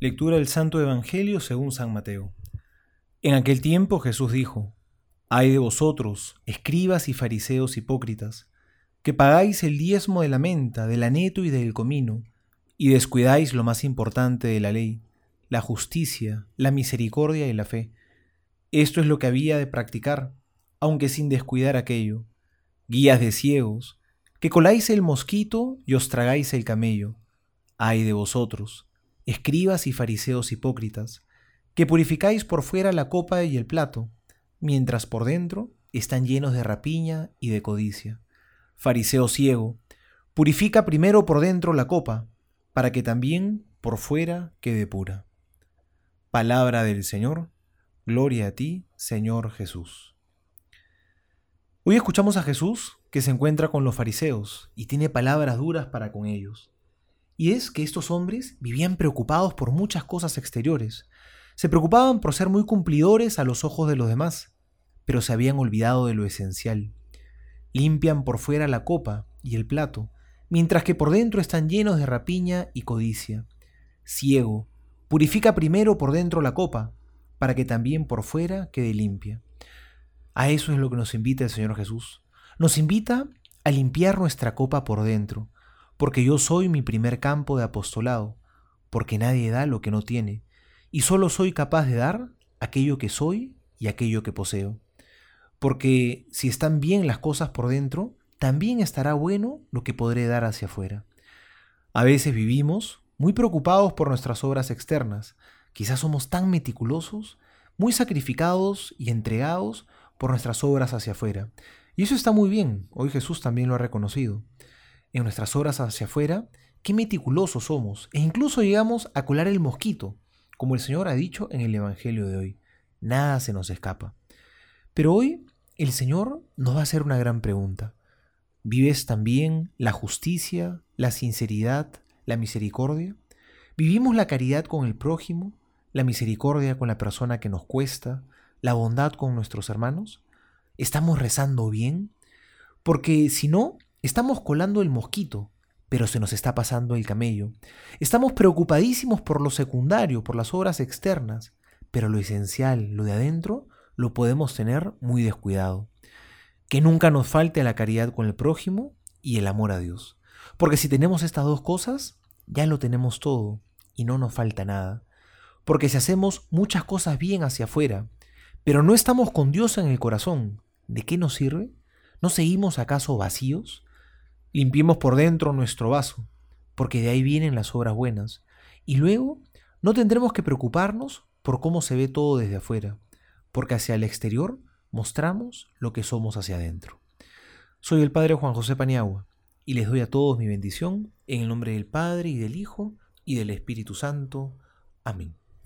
Lectura del Santo Evangelio según San Mateo. En aquel tiempo Jesús dijo, Ay de vosotros, escribas y fariseos hipócritas, que pagáis el diezmo de la menta, del aneto y del comino, y descuidáis lo más importante de la ley, la justicia, la misericordia y la fe. Esto es lo que había de practicar, aunque sin descuidar aquello. Guías de ciegos, que coláis el mosquito y os tragáis el camello. Ay de vosotros, escribas y fariseos hipócritas, que purificáis por fuera la copa y el plato, mientras por dentro están llenos de rapiña y de codicia. Fariseo ciego, purifica primero por dentro la copa, para que también por fuera quede pura. Palabra del Señor, gloria a ti, Señor Jesús. Hoy escuchamos a Jesús que se encuentra con los fariseos y tiene palabras duras para con ellos. Y es que estos hombres vivían preocupados por muchas cosas exteriores. Se preocupaban por ser muy cumplidores a los ojos de los demás, pero se habían olvidado de lo esencial. Limpian por fuera la copa y el plato, mientras que por dentro están llenos de rapiña y codicia. Ciego, purifica primero por dentro la copa, para que también por fuera quede limpia. A eso es lo que nos invita el Señor Jesús. Nos invita a limpiar nuestra copa por dentro, porque yo soy mi primer campo de apostolado, porque nadie da lo que no tiene, y solo soy capaz de dar aquello que soy y aquello que poseo. Porque si están bien las cosas por dentro, también estará bueno lo que podré dar hacia afuera. A veces vivimos muy preocupados por nuestras obras externas, quizás somos tan meticulosos, muy sacrificados y entregados por nuestras obras hacia afuera. Y eso está muy bien, hoy Jesús también lo ha reconocido en nuestras horas hacia afuera, qué meticulosos somos e incluso llegamos a colar el mosquito, como el Señor ha dicho en el Evangelio de hoy. Nada se nos escapa. Pero hoy el Señor nos va a hacer una gran pregunta. ¿Vives también la justicia, la sinceridad, la misericordia? ¿Vivimos la caridad con el prójimo, la misericordia con la persona que nos cuesta, la bondad con nuestros hermanos? ¿Estamos rezando bien? Porque si no, Estamos colando el mosquito, pero se nos está pasando el camello. Estamos preocupadísimos por lo secundario, por las obras externas, pero lo esencial, lo de adentro, lo podemos tener muy descuidado. Que nunca nos falte la caridad con el prójimo y el amor a Dios. Porque si tenemos estas dos cosas, ya lo tenemos todo y no nos falta nada. Porque si hacemos muchas cosas bien hacia afuera, pero no estamos con Dios en el corazón, ¿de qué nos sirve? ¿No seguimos acaso vacíos? Limpiemos por dentro nuestro vaso, porque de ahí vienen las obras buenas. Y luego no tendremos que preocuparnos por cómo se ve todo desde afuera, porque hacia el exterior mostramos lo que somos hacia adentro. Soy el Padre Juan José Paniagua y les doy a todos mi bendición en el nombre del Padre y del Hijo y del Espíritu Santo. Amén.